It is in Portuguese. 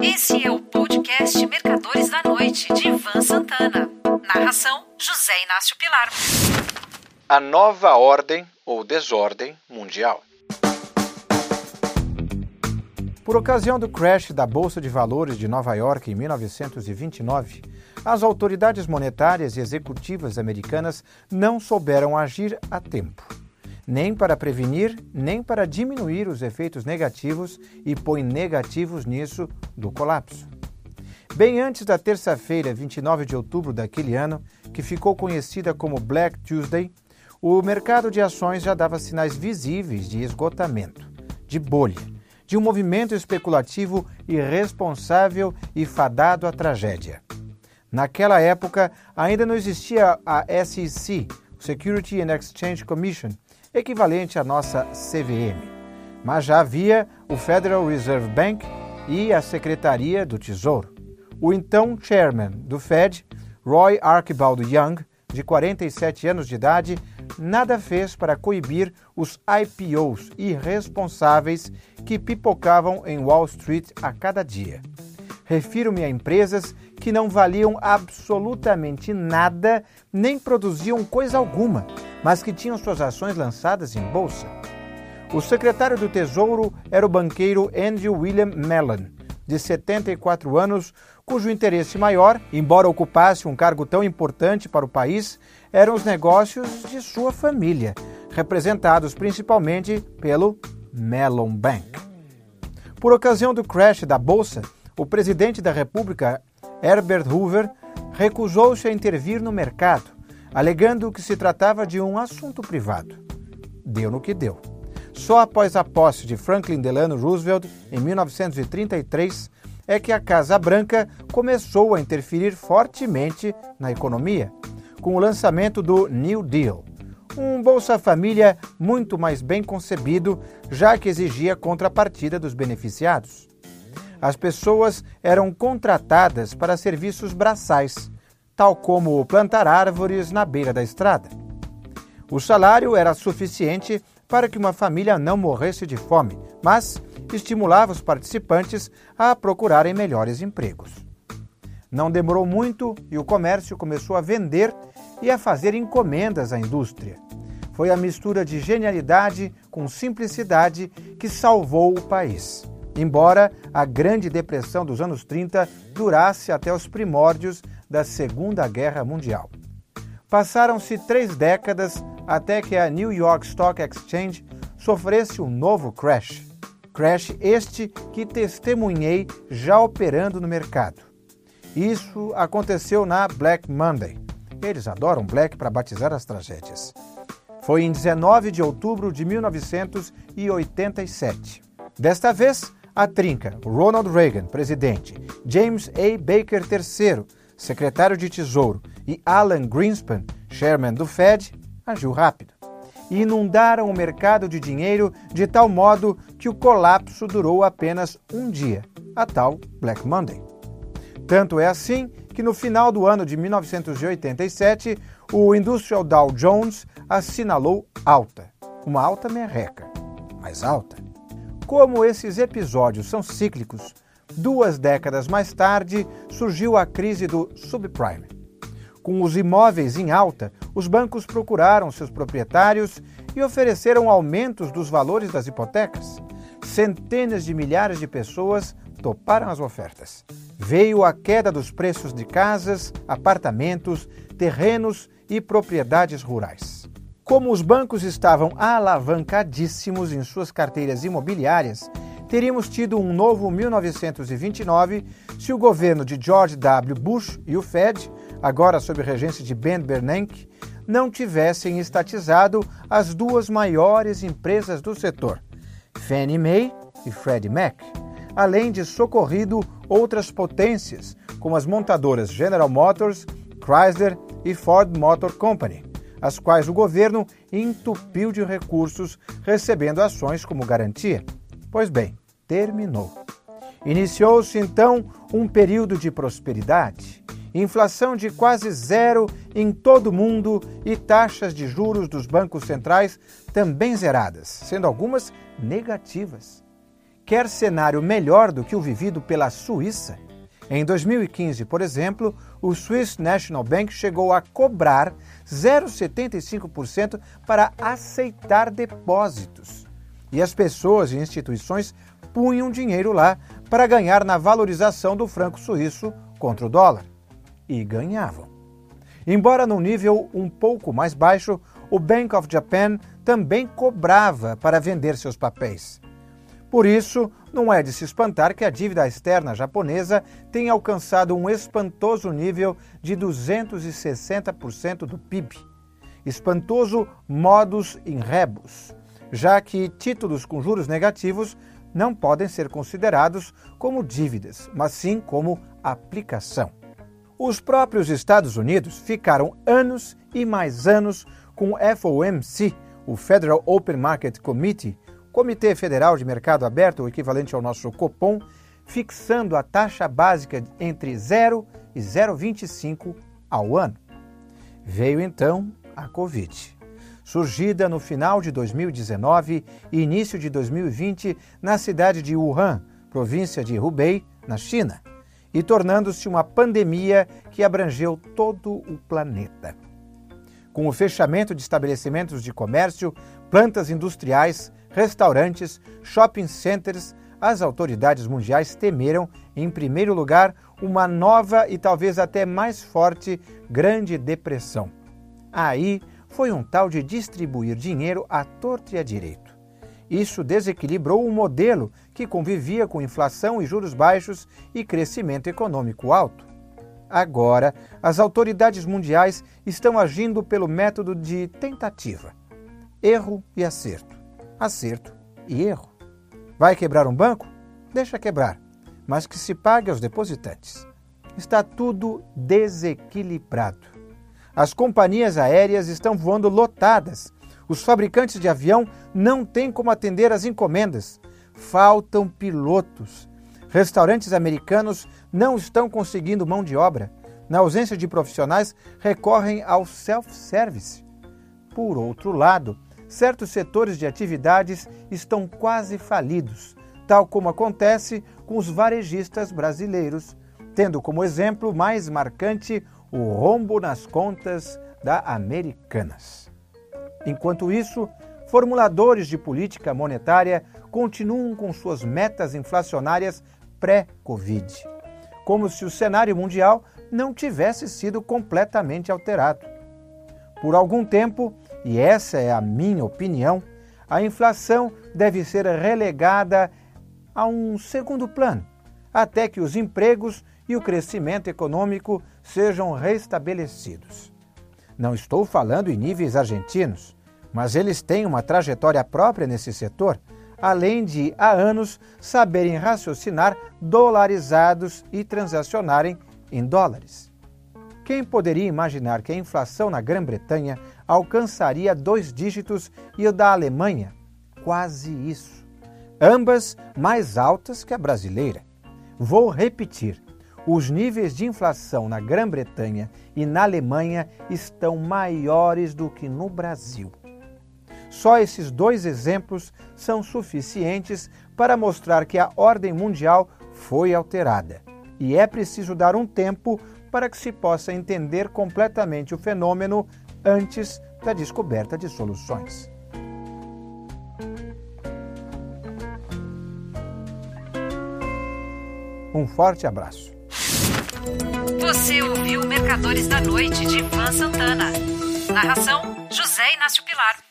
Esse é o podcast Mercadores da Noite, de Ivan Santana. Narração: José Inácio Pilar. A nova ordem ou desordem mundial. Por ocasião do crash da Bolsa de Valores de Nova York em 1929, as autoridades monetárias e executivas americanas não souberam agir a tempo, nem para prevenir, nem para diminuir os efeitos negativos e põe negativos nisso do colapso. Bem antes da terça-feira, 29 de outubro daquele ano, que ficou conhecida como Black Tuesday, o mercado de ações já dava sinais visíveis de esgotamento, de bolha de um movimento especulativo irresponsável e fadado à tragédia. Naquela época, ainda não existia a SEC, Security and Exchange Commission, equivalente à nossa CVM, mas já havia o Federal Reserve Bank e a Secretaria do Tesouro. O então chairman do Fed, Roy Archibald Young, de 47 anos de idade, nada fez para coibir os IPOs irresponsáveis que pipocavam em Wall Street a cada dia. Refiro-me a empresas que não valiam absolutamente nada nem produziam coisa alguma, mas que tinham suas ações lançadas em bolsa. O secretário do Tesouro era o banqueiro Andrew William Mellon, de 74 anos, cujo interesse maior, embora ocupasse um cargo tão importante para o país, eram os negócios de sua família, representados principalmente pelo Mellon Bank. Por ocasião do crash da bolsa, o presidente da República, Herbert Hoover, recusou-se a intervir no mercado, alegando que se tratava de um assunto privado. Deu no que deu. Só após a posse de Franklin Delano Roosevelt, em 1933, é que a Casa Branca começou a interferir fortemente na economia, com o lançamento do New Deal, um Bolsa Família muito mais bem concebido, já que exigia contrapartida dos beneficiados. As pessoas eram contratadas para serviços braçais, tal como plantar árvores na beira da estrada. O salário era suficiente para que uma família não morresse de fome, mas estimulava os participantes a procurarem melhores empregos. Não demorou muito e o comércio começou a vender e a fazer encomendas à indústria. Foi a mistura de genialidade com simplicidade que salvou o país. Embora a Grande Depressão dos anos 30 durasse até os primórdios da Segunda Guerra Mundial. Passaram-se três décadas até que a New York Stock Exchange sofresse um novo crash. Crash este que testemunhei já operando no mercado. Isso aconteceu na Black Monday. Eles adoram Black para batizar as tragédias. Foi em 19 de outubro de 1987. Desta vez, a trinca Ronald Reagan, presidente, James A. Baker III, secretário de Tesouro, e Alan Greenspan, chairman do Fed, agiu rápido. E inundaram o mercado de dinheiro de tal modo que o colapso durou apenas um dia, a tal Black Monday. Tanto é assim que no final do ano de 1987, o Industrial Dow Jones assinalou alta, uma alta merreca, mas alta. Como esses episódios são cíclicos, duas décadas mais tarde surgiu a crise do subprime com os imóveis em alta, os bancos procuraram seus proprietários e ofereceram aumentos dos valores das hipotecas. Centenas de milhares de pessoas toparam as ofertas. Veio a queda dos preços de casas, apartamentos, terrenos e propriedades rurais. Como os bancos estavam alavancadíssimos em suas carteiras imobiliárias, teríamos tido um novo 1929 se o governo de George W. Bush e o Fed agora sob regência de Ben Bernanke, não tivessem estatizado as duas maiores empresas do setor, Fannie Mae e Freddie Mac, além de socorrido outras potências, como as montadoras General Motors, Chrysler e Ford Motor Company, as quais o governo entupiu de recursos, recebendo ações como garantia. Pois bem, terminou. Iniciou-se então um período de prosperidade inflação de quase zero em todo o mundo e taxas de juros dos bancos centrais também zeradas, sendo algumas negativas. quer cenário melhor do que o vivido pela Suíça? Em 2015, por exemplo, o Swiss National Bank chegou a cobrar 0,75% para aceitar depósitos. E as pessoas e instituições punham dinheiro lá para ganhar na valorização do franco suíço contra o dólar. E ganhavam. Embora num nível um pouco mais baixo, o Bank of Japan também cobrava para vender seus papéis. Por isso, não é de se espantar que a dívida externa japonesa tenha alcançado um espantoso nível de 260% do PIB. Espantoso modus in rebus, já que títulos com juros negativos não podem ser considerados como dívidas, mas sim como aplicação. Os próprios Estados Unidos ficaram anos e mais anos com o FOMC, o Federal Open Market Committee, Comitê Federal de Mercado Aberto, o equivalente ao nosso Copom, fixando a taxa básica entre 0 e 0,25 ao ano. Veio então a Covid. Surgida no final de 2019 e início de 2020 na cidade de Wuhan, província de Hubei, na China, e tornando-se uma pandemia que abrangeu todo o planeta. Com o fechamento de estabelecimentos de comércio, plantas industriais, restaurantes, shopping centers, as autoridades mundiais temeram, em primeiro lugar, uma nova e talvez até mais forte Grande Depressão. Aí foi um tal de distribuir dinheiro à torta e à direito. Isso desequilibrou o modelo que convivia com inflação e juros baixos e crescimento econômico alto. Agora, as autoridades mundiais estão agindo pelo método de tentativa, erro e acerto acerto e erro. Vai quebrar um banco? Deixa quebrar, mas que se pague aos depositantes. Está tudo desequilibrado. As companhias aéreas estão voando lotadas. Os fabricantes de avião não têm como atender as encomendas. Faltam pilotos. Restaurantes americanos não estão conseguindo mão de obra. Na ausência de profissionais, recorrem ao self-service. Por outro lado, certos setores de atividades estão quase falidos, tal como acontece com os varejistas brasileiros, tendo como exemplo mais marcante o rombo nas contas da Americanas. Enquanto isso, formuladores de política monetária continuam com suas metas inflacionárias pré-Covid, como se o cenário mundial não tivesse sido completamente alterado. Por algum tempo, e essa é a minha opinião, a inflação deve ser relegada a um segundo plano, até que os empregos e o crescimento econômico sejam restabelecidos. Não estou falando em níveis argentinos, mas eles têm uma trajetória própria nesse setor, além de, há anos, saberem raciocinar dolarizados e transacionarem em dólares. Quem poderia imaginar que a inflação na Grã-Bretanha alcançaria dois dígitos e o da Alemanha, quase isso. Ambas mais altas que a brasileira. Vou repetir: os níveis de inflação na Grã-Bretanha e na Alemanha estão maiores do que no Brasil. Só esses dois exemplos são suficientes para mostrar que a ordem mundial foi alterada e é preciso dar um tempo para que se possa entender completamente o fenômeno antes da descoberta de soluções. Um forte abraço. Você ouviu Mercadores da Noite de Ivan Santana. Narração: José Inácio Pilar.